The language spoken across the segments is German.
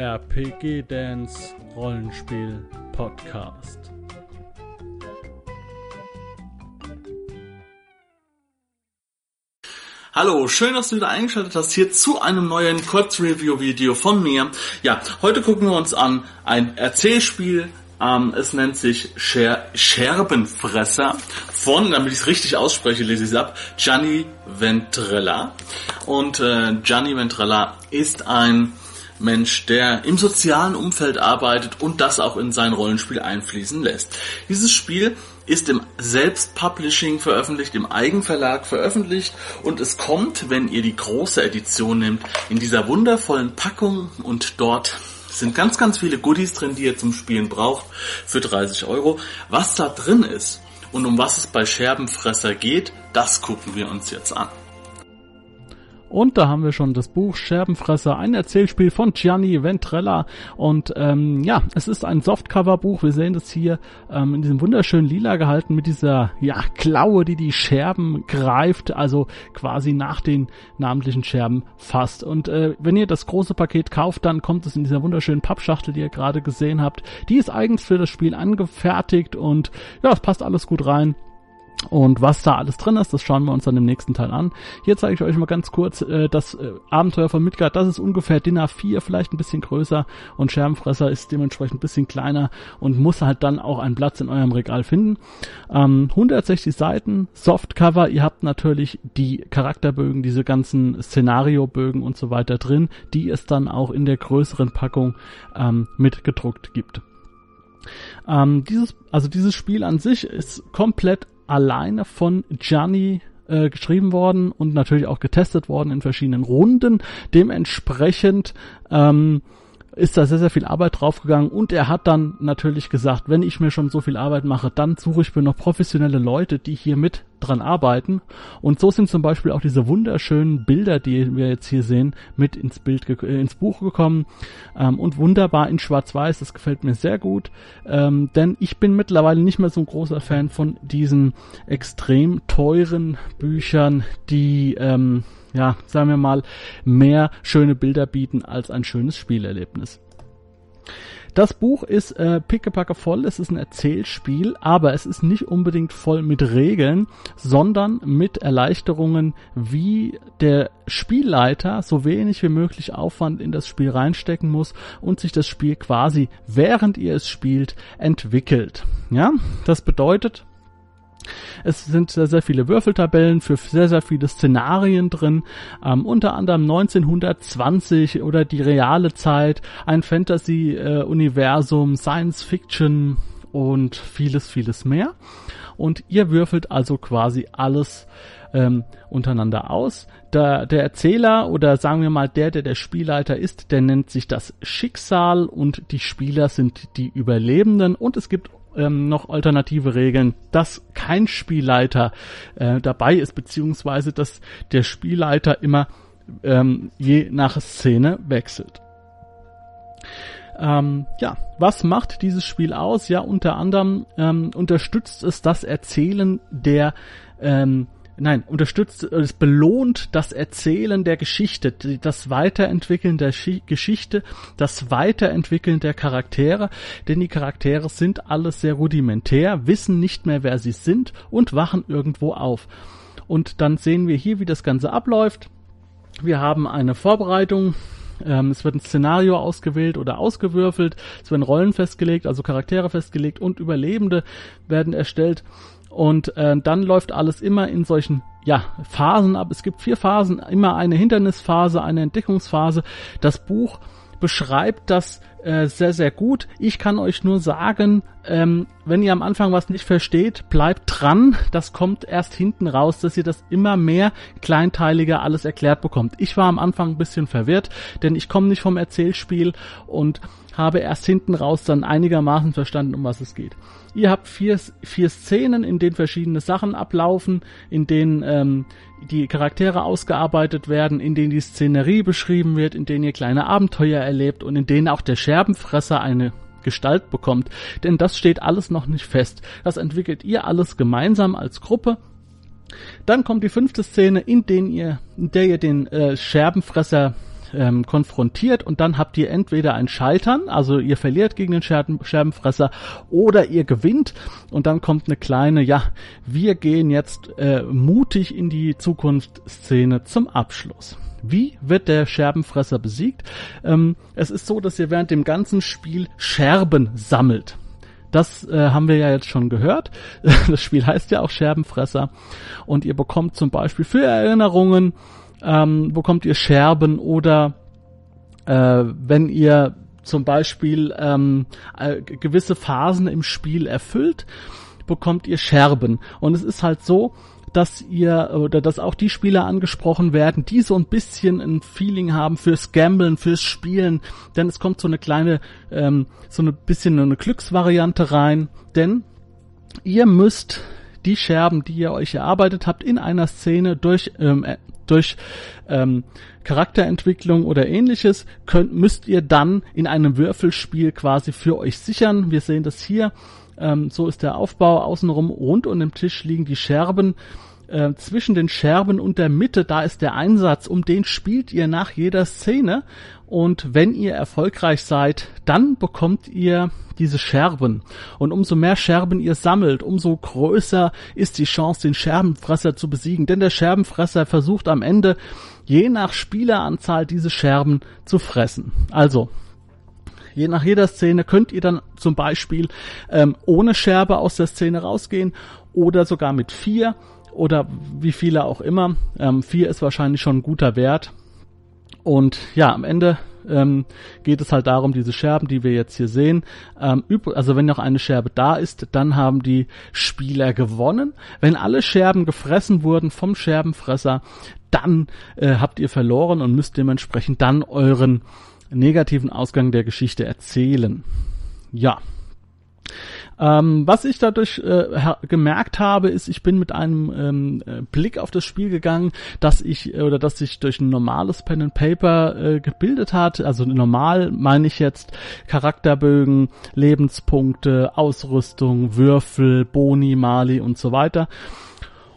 RPG Dance Rollenspiel Podcast. Hallo, schön, dass du wieder eingeschaltet hast hier zu einem neuen Kurz-Review-Video von mir. Ja, heute gucken wir uns an ein Erzählspiel. Ähm, es nennt sich Scher Scherbenfresser von, damit ich es richtig ausspreche, lese ich es ab, Gianni Ventrella. Und äh, Gianni Ventrella ist ein Mensch, der im sozialen Umfeld arbeitet und das auch in sein Rollenspiel einfließen lässt. Dieses Spiel ist im Selbstpublishing veröffentlicht, im Eigenverlag veröffentlicht und es kommt, wenn ihr die große Edition nehmt, in dieser wundervollen Packung und dort sind ganz, ganz viele Goodies drin, die ihr zum Spielen braucht für 30 Euro. Was da drin ist und um was es bei Scherbenfresser geht, das gucken wir uns jetzt an. Und da haben wir schon das Buch Scherbenfresser, ein Erzählspiel von Gianni Ventrella. Und ähm, ja, es ist ein Softcover-Buch. Wir sehen das hier ähm, in diesem wunderschönen Lila gehalten mit dieser ja Klaue, die die Scherben greift, also quasi nach den namentlichen Scherben fasst. Und äh, wenn ihr das große Paket kauft, dann kommt es in dieser wunderschönen Pappschachtel, die ihr gerade gesehen habt. Die ist eigens für das Spiel angefertigt und ja, es passt alles gut rein. Und was da alles drin ist, das schauen wir uns dann im nächsten Teil an. Hier zeige ich euch mal ganz kurz äh, das äh, Abenteuer von Midgard. Das ist ungefähr DIN A4, vielleicht ein bisschen größer und Scherbenfresser ist dementsprechend ein bisschen kleiner und muss halt dann auch einen Platz in eurem Regal finden. Ähm, 160 Seiten, Softcover. Ihr habt natürlich die Charakterbögen, diese ganzen Szenariobögen und so weiter drin, die es dann auch in der größeren Packung ähm, mitgedruckt gibt. Ähm, dieses, also dieses Spiel an sich ist komplett alleine von Gianni äh, geschrieben worden und natürlich auch getestet worden in verschiedenen Runden. Dementsprechend ähm, ist da sehr, sehr viel Arbeit draufgegangen und er hat dann natürlich gesagt, wenn ich mir schon so viel Arbeit mache, dann suche ich mir noch professionelle Leute, die hier mit dran arbeiten. Und so sind zum Beispiel auch diese wunderschönen Bilder, die wir jetzt hier sehen, mit ins Bild, äh, ins Buch gekommen ähm, und wunderbar in Schwarz-Weiß. Das gefällt mir sehr gut, ähm, denn ich bin mittlerweile nicht mehr so ein großer Fan von diesen extrem teuren Büchern, die ähm, ja, sagen wir mal, mehr schöne Bilder bieten als ein schönes Spielerlebnis. Das Buch ist äh, pickepacke voll, es ist ein Erzählspiel, aber es ist nicht unbedingt voll mit Regeln, sondern mit Erleichterungen, wie der Spielleiter so wenig wie möglich Aufwand in das Spiel reinstecken muss und sich das Spiel quasi, während ihr es spielt, entwickelt. Ja, das bedeutet, es sind sehr, sehr viele Würfeltabellen für sehr, sehr viele Szenarien drin. Ähm, unter anderem 1920 oder die reale Zeit, ein Fantasy-Universum, äh, Science Fiction und vieles, vieles mehr. Und ihr würfelt also quasi alles ähm, untereinander aus. Der, der Erzähler oder sagen wir mal der, der der Spielleiter ist, der nennt sich das Schicksal und die Spieler sind die Überlebenden und es gibt ähm, noch alternative Regeln, dass kein Spielleiter äh, dabei ist, beziehungsweise dass der Spielleiter immer ähm, je nach Szene wechselt. Ähm, ja, was macht dieses Spiel aus? Ja, unter anderem ähm, unterstützt es das Erzählen der ähm, nein, unterstützt, es belohnt das Erzählen der Geschichte, das Weiterentwickeln der Schi Geschichte, das Weiterentwickeln der Charaktere, denn die Charaktere sind alles sehr rudimentär, wissen nicht mehr, wer sie sind und wachen irgendwo auf. Und dann sehen wir hier, wie das Ganze abläuft. Wir haben eine Vorbereitung, ähm, es wird ein Szenario ausgewählt oder ausgewürfelt, es werden Rollen festgelegt, also Charaktere festgelegt und Überlebende werden erstellt. Und äh, dann läuft alles immer in solchen ja, Phasen ab. Es gibt vier Phasen, immer eine Hindernisphase, eine Entdeckungsphase. Das Buch beschreibt das äh, sehr, sehr gut. Ich kann euch nur sagen, ähm, wenn ihr am Anfang was nicht versteht, bleibt dran. Das kommt erst hinten raus, dass ihr das immer mehr kleinteiliger alles erklärt bekommt. Ich war am Anfang ein bisschen verwirrt, denn ich komme nicht vom Erzählspiel und habe erst hinten raus dann einigermaßen verstanden, um was es geht. Ihr habt vier, vier Szenen, in denen verschiedene Sachen ablaufen, in denen ähm, die Charaktere ausgearbeitet werden, in denen die Szenerie beschrieben wird, in denen ihr kleine Abenteuer erlebt und in denen auch der Scherbenfresser eine Gestalt bekommt. Denn das steht alles noch nicht fest. Das entwickelt ihr alles gemeinsam als Gruppe. Dann kommt die fünfte Szene, in, denen ihr, in der ihr den äh, Scherbenfresser ähm, konfrontiert und dann habt ihr entweder ein Scheitern, also ihr verliert gegen den Scherben, Scherbenfresser oder ihr gewinnt und dann kommt eine kleine, ja, wir gehen jetzt äh, mutig in die Zukunftsszene zum Abschluss. Wie wird der Scherbenfresser besiegt? Ähm, es ist so, dass ihr während dem ganzen Spiel Scherben sammelt. Das äh, haben wir ja jetzt schon gehört. Das Spiel heißt ja auch Scherbenfresser. Und ihr bekommt zum Beispiel für Erinnerungen, ähm, bekommt ihr Scherben oder äh, wenn ihr zum Beispiel ähm, äh, gewisse Phasen im Spiel erfüllt, bekommt ihr Scherben. Und es ist halt so, dass ihr oder dass auch die Spieler angesprochen werden, die so ein bisschen ein Feeling haben fürs Gamblen, fürs Spielen, denn es kommt so eine kleine, ähm, so ein bisschen eine Glücksvariante rein, denn ihr müsst die Scherben, die ihr euch erarbeitet habt in einer Szene durch ähm, äh, durch ähm, Charakterentwicklung oder ähnliches, könnt, müsst ihr dann in einem Würfelspiel quasi für euch sichern. Wir sehen das hier. Ähm, so ist der Aufbau außenrum. Rund um den Tisch liegen die Scherben. Äh, zwischen den Scherben und der Mitte, da ist der Einsatz, um den spielt ihr nach jeder Szene. Und wenn ihr erfolgreich seid, dann bekommt ihr diese Scherben. Und umso mehr Scherben ihr sammelt, umso größer ist die Chance, den Scherbenfresser zu besiegen. Denn der Scherbenfresser versucht am Ende, je nach Spieleranzahl, diese Scherben zu fressen. Also, Je nach jeder Szene könnt ihr dann zum Beispiel ähm, ohne Scherbe aus der Szene rausgehen oder sogar mit vier oder wie viele auch immer. Ähm, vier ist wahrscheinlich schon ein guter Wert. Und ja, am Ende ähm, geht es halt darum, diese Scherben, die wir jetzt hier sehen, ähm, also wenn noch eine Scherbe da ist, dann haben die Spieler gewonnen. Wenn alle Scherben gefressen wurden vom Scherbenfresser, dann äh, habt ihr verloren und müsst dementsprechend dann euren negativen Ausgang der Geschichte erzählen. Ja. Ähm, was ich dadurch äh, gemerkt habe, ist, ich bin mit einem ähm, äh, Blick auf das Spiel gegangen, dass ich äh, oder dass sich durch ein normales Pen and Paper äh, gebildet hat. Also normal meine ich jetzt Charakterbögen, Lebenspunkte, Ausrüstung, Würfel, Boni, Mali und so weiter.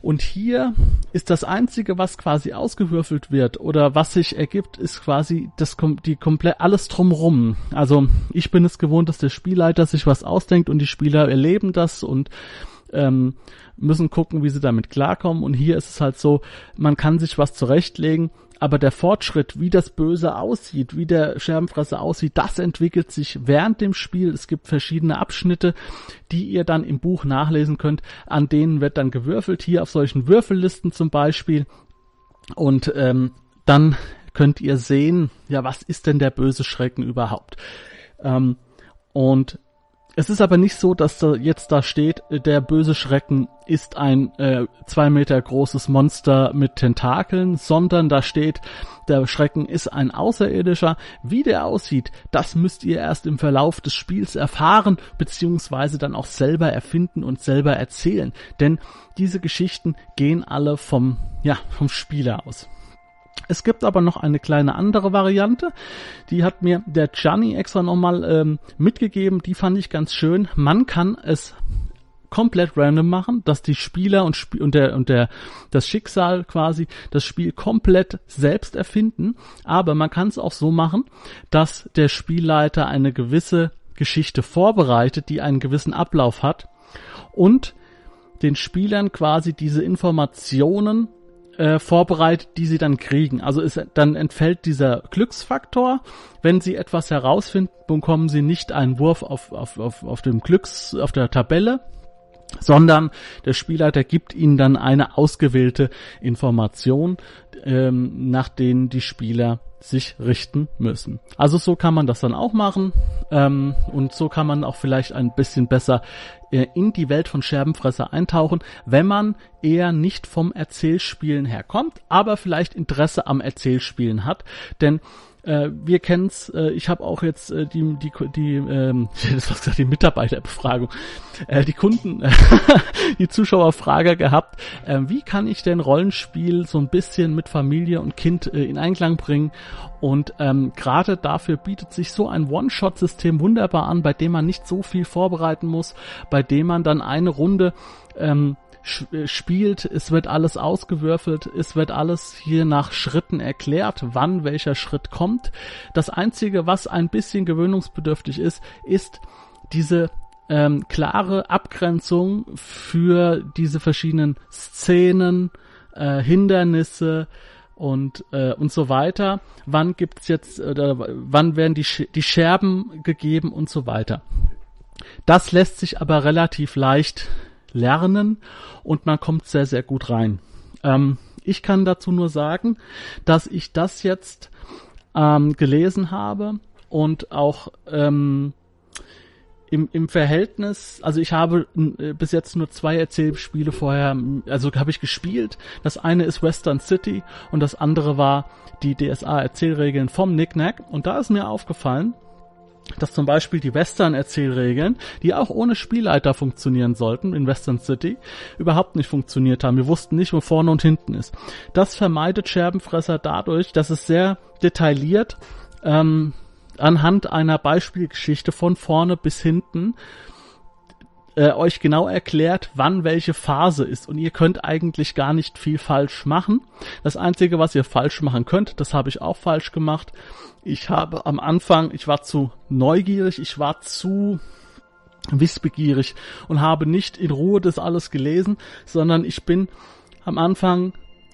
Und hier ist das einzige, was quasi ausgewürfelt wird oder was sich ergibt, ist quasi das die komplett alles drumrum. Also ich bin es gewohnt, dass der Spielleiter sich was ausdenkt und die Spieler erleben das und ähm, müssen gucken, wie sie damit klarkommen. Und hier ist es halt so, man kann sich was zurechtlegen aber der Fortschritt, wie das Böse aussieht, wie der Scherbenfresser aussieht, das entwickelt sich während dem Spiel. Es gibt verschiedene Abschnitte, die ihr dann im Buch nachlesen könnt. An denen wird dann gewürfelt, hier auf solchen Würfellisten zum Beispiel. Und ähm, dann könnt ihr sehen, ja, was ist denn der böse Schrecken überhaupt? Ähm, und es ist aber nicht so, dass da jetzt da steht, der böse Schrecken ist ein äh, zwei Meter großes Monster mit Tentakeln, sondern da steht, der Schrecken ist ein Außerirdischer. Wie der aussieht, das müsst ihr erst im Verlauf des Spiels erfahren, beziehungsweise dann auch selber erfinden und selber erzählen. Denn diese Geschichten gehen alle vom, ja, vom Spieler aus. Es gibt aber noch eine kleine andere Variante, die hat mir der Gianni extra nochmal ähm, mitgegeben, die fand ich ganz schön. Man kann es komplett random machen, dass die Spieler und, Sp und der und der das Schicksal quasi das Spiel komplett selbst erfinden, aber man kann es auch so machen, dass der Spielleiter eine gewisse Geschichte vorbereitet, die einen gewissen Ablauf hat und den Spielern quasi diese Informationen äh, vorbereitet, die sie dann kriegen. Also ist, dann entfällt dieser Glücksfaktor. Wenn sie etwas herausfinden, bekommen sie nicht einen Wurf auf, auf, auf, auf dem Glücks, auf der Tabelle, sondern der Spielleiter gibt ihnen dann eine ausgewählte Information, ähm, nach denen die Spieler sich richten müssen. Also so kann man das dann auch machen ähm, und so kann man auch vielleicht ein bisschen besser äh, in die Welt von Scherbenfresser eintauchen, wenn man eher nicht vom Erzählspielen herkommt, aber vielleicht Interesse am Erzählspielen hat, denn äh, wir kennen's, äh, ich habe auch jetzt äh, die, die, die, ähm, das was gesagt, die Mitarbeiterbefragung, äh, die Kunden, die Zuschauerfrage gehabt, äh, wie kann ich denn Rollenspiel so ein bisschen mit Familie und Kind äh, in Einklang bringen? Und ähm, gerade dafür bietet sich so ein One-Shot-System wunderbar an, bei dem man nicht so viel vorbereiten muss, bei dem man dann eine Runde ähm, äh, spielt, es wird alles ausgewürfelt, es wird alles hier nach Schritten erklärt, wann welcher Schritt kommt. Das Einzige, was ein bisschen gewöhnungsbedürftig ist, ist diese ähm, klare Abgrenzung für diese verschiedenen Szenen, äh, Hindernisse und äh, und so weiter. Wann gibt's jetzt oder wann werden die die Scherben gegeben und so weiter. Das lässt sich aber relativ leicht lernen und man kommt sehr sehr gut rein. Ähm, ich kann dazu nur sagen, dass ich das jetzt ähm, gelesen habe und auch ähm, im, im Verhältnis, also ich habe äh, bis jetzt nur zwei Erzählspiele vorher, also habe ich gespielt. Das eine ist Western City und das andere war die DSA-Erzählregeln vom Knickknack. Und da ist mir aufgefallen, dass zum Beispiel die Western-Erzählregeln, die auch ohne Spielleiter funktionieren sollten in Western City, überhaupt nicht funktioniert haben. Wir wussten nicht, wo vorne und hinten ist. Das vermeidet Scherbenfresser dadurch, dass es sehr detailliert ähm, anhand einer Beispielgeschichte von vorne bis hinten äh, euch genau erklärt, wann welche Phase ist. Und ihr könnt eigentlich gar nicht viel falsch machen. Das Einzige, was ihr falsch machen könnt, das habe ich auch falsch gemacht. Ich habe am Anfang, ich war zu neugierig, ich war zu wissbegierig und habe nicht in Ruhe das alles gelesen, sondern ich bin am Anfang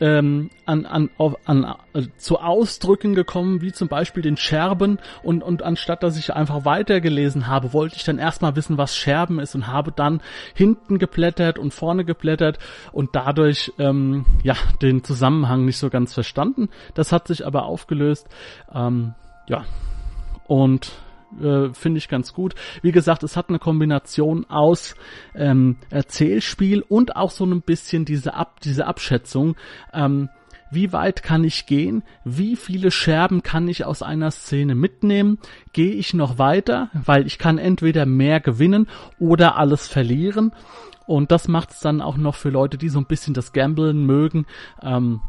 ähm, an, an, auf, an äh, zu Ausdrücken gekommen, wie zum Beispiel den Scherben und, und anstatt dass ich einfach weitergelesen habe, wollte ich dann erstmal wissen, was Scherben ist und habe dann hinten geblättert und vorne geblättert und dadurch ähm, ja den Zusammenhang nicht so ganz verstanden. Das hat sich aber aufgelöst. Ähm, ja. Und äh, finde ich ganz gut. Wie gesagt, es hat eine Kombination aus ähm, Erzählspiel und auch so ein bisschen diese, Ab diese Abschätzung. Ähm, wie weit kann ich gehen? Wie viele Scherben kann ich aus einer Szene mitnehmen? Gehe ich noch weiter? Weil ich kann entweder mehr gewinnen oder alles verlieren. Und das macht es dann auch noch für Leute, die so ein bisschen das Gamblen mögen. Ähm,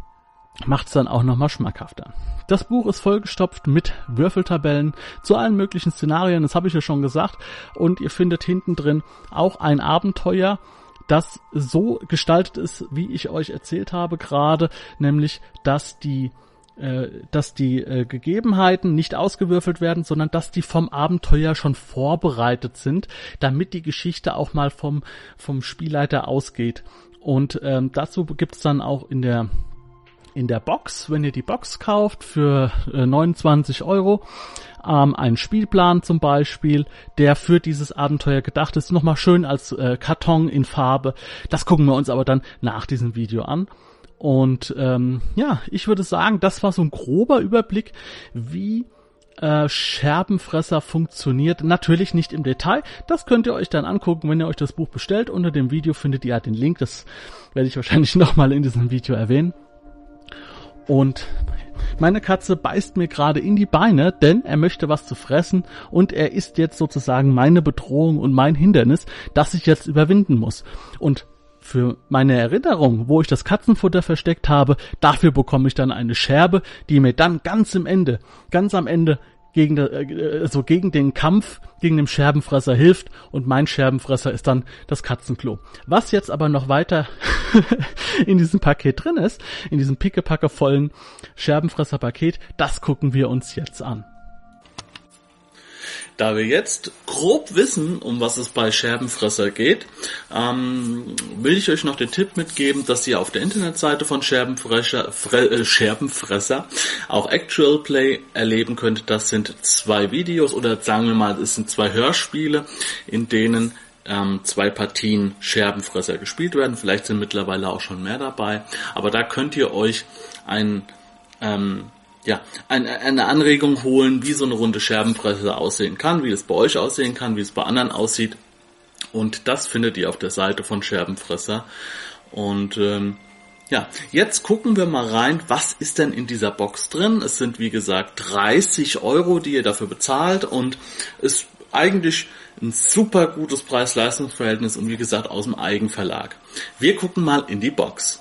macht es dann auch nochmal schmackhafter. Das Buch ist vollgestopft mit Würfeltabellen zu allen möglichen Szenarien, das habe ich ja schon gesagt. Und ihr findet hinten drin auch ein Abenteuer, das so gestaltet ist, wie ich euch erzählt habe gerade, nämlich dass die äh, dass die äh, Gegebenheiten nicht ausgewürfelt werden, sondern dass die vom Abenteuer schon vorbereitet sind, damit die Geschichte auch mal vom, vom Spielleiter ausgeht. Und ähm, dazu gibt's dann auch in der in der Box, wenn ihr die Box kauft für äh, 29 Euro, ähm, einen Spielplan zum Beispiel, der für dieses Abenteuer gedacht ist, nochmal schön als äh, Karton in Farbe. Das gucken wir uns aber dann nach diesem Video an. Und ähm, ja, ich würde sagen, das war so ein grober Überblick, wie äh, Scherbenfresser funktioniert. Natürlich nicht im Detail. Das könnt ihr euch dann angucken, wenn ihr euch das Buch bestellt. Unter dem Video findet ihr den Link. Das werde ich wahrscheinlich nochmal in diesem Video erwähnen. Und meine Katze beißt mir gerade in die Beine, denn er möchte was zu fressen und er ist jetzt sozusagen meine Bedrohung und mein Hindernis, das ich jetzt überwinden muss. Und für meine Erinnerung, wo ich das Katzenfutter versteckt habe, dafür bekomme ich dann eine Scherbe, die mir dann ganz im Ende, ganz am Ende gegen, äh, so gegen den Kampf gegen den Scherbenfresser hilft und mein Scherbenfresser ist dann das Katzenklo. Was jetzt aber noch weiter in diesem Paket drin ist, in diesem pickepackevollen Scherbenfresser-Paket, das gucken wir uns jetzt an. Da wir jetzt grob wissen, um was es bei Scherbenfresser geht, ähm, will ich euch noch den Tipp mitgeben, dass ihr auf der Internetseite von Scherbenfresser, Fre äh, Scherbenfresser auch Actual Play erleben könnt. Das sind zwei Videos oder sagen wir mal, es sind zwei Hörspiele, in denen ähm, zwei Partien Scherbenfresser gespielt werden. Vielleicht sind mittlerweile auch schon mehr dabei. Aber da könnt ihr euch ein ähm, ja, eine, eine Anregung holen, wie so eine runde Scherbenpresse aussehen kann, wie es bei euch aussehen kann, wie es bei anderen aussieht. Und das findet ihr auf der Seite von Scherbenfresser. Und ähm, ja, jetzt gucken wir mal rein, was ist denn in dieser Box drin. Es sind wie gesagt 30 Euro, die ihr dafür bezahlt und ist eigentlich ein super gutes Preis-Leistungs-Verhältnis und wie gesagt aus dem Eigenverlag. Wir gucken mal in die Box.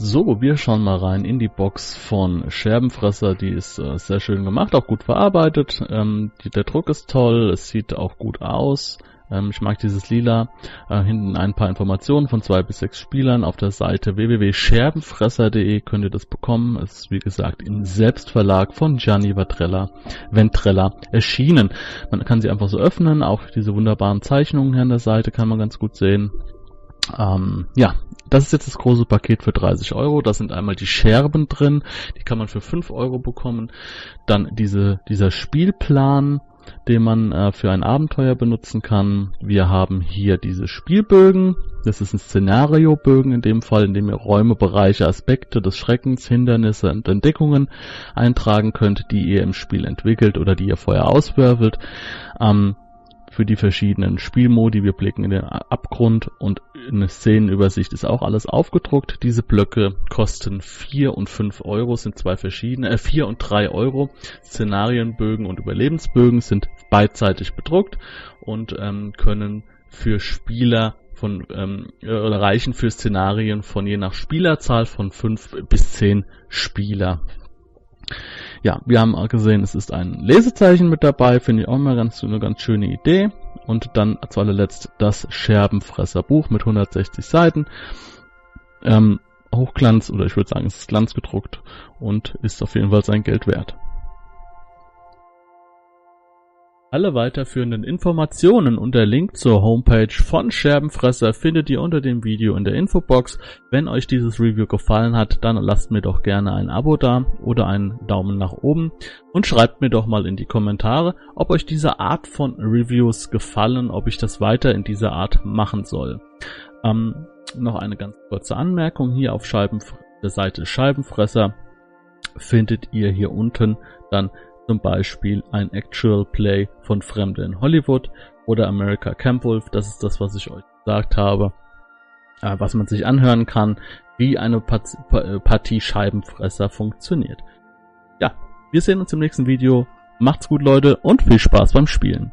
So, wir schauen mal rein in die Box von Scherbenfresser. Die ist äh, sehr schön gemacht, auch gut verarbeitet. Ähm, die, der Druck ist toll, es sieht auch gut aus. Ähm, ich mag dieses Lila. Äh, hinten ein paar Informationen von zwei bis sechs Spielern. Auf der Seite www.scherbenfresser.de könnt ihr das bekommen. Es ist wie gesagt im Selbstverlag von Gianni Ventrella, Ventrella erschienen. Man kann sie einfach so öffnen. Auch diese wunderbaren Zeichnungen hier an der Seite kann man ganz gut sehen. Ähm, ja, das ist jetzt das große Paket für 30 Euro. Da sind einmal die Scherben drin, die kann man für 5 Euro bekommen. Dann diese, dieser Spielplan, den man äh, für ein Abenteuer benutzen kann. Wir haben hier diese Spielbögen. Das ist ein Szenariobögen in dem Fall, in dem ihr Räume, Bereiche, Aspekte des Schreckens, Hindernisse und Entdeckungen eintragen könnt, die ihr im Spiel entwickelt oder die ihr vorher auswürfelt. Ähm, für die verschiedenen Spielmodi. Wir blicken in den Abgrund und eine Szenenübersicht ist auch alles aufgedruckt. Diese Blöcke kosten 4 und 5 Euro, sind zwei verschiedene, äh, 4 und 3 Euro. Szenarienbögen und Überlebensbögen sind beidseitig bedruckt und ähm, können für Spieler von ähm, reichen für Szenarien von je nach Spielerzahl von 5 bis 10 Spieler. Ja, wir haben gesehen, es ist ein Lesezeichen mit dabei, finde ich auch mal ganz, eine ganz schöne Idee. Und dann zu allerletzt das Scherbenfresser-Buch mit 160 Seiten. Ähm, Hochglanz, oder ich würde sagen, es ist glanzgedruckt und ist auf jeden Fall sein Geld wert. Alle weiterführenden Informationen und der Link zur Homepage von Scherbenfresser findet ihr unter dem Video in der Infobox. Wenn euch dieses Review gefallen hat, dann lasst mir doch gerne ein Abo da oder einen Daumen nach oben und schreibt mir doch mal in die Kommentare, ob euch diese Art von Reviews gefallen, ob ich das weiter in dieser Art machen soll. Ähm, noch eine ganz kurze Anmerkung hier auf Scheibenf der Seite Scheibenfresser findet ihr hier unten dann zum Beispiel ein Actual Play von Fremde in Hollywood oder America Camp Wolf, das ist das, was ich euch gesagt habe, äh, was man sich anhören kann, wie eine äh, Partie Scheibenfresser funktioniert. Ja, wir sehen uns im nächsten Video. Macht's gut, Leute, und viel Spaß beim Spielen.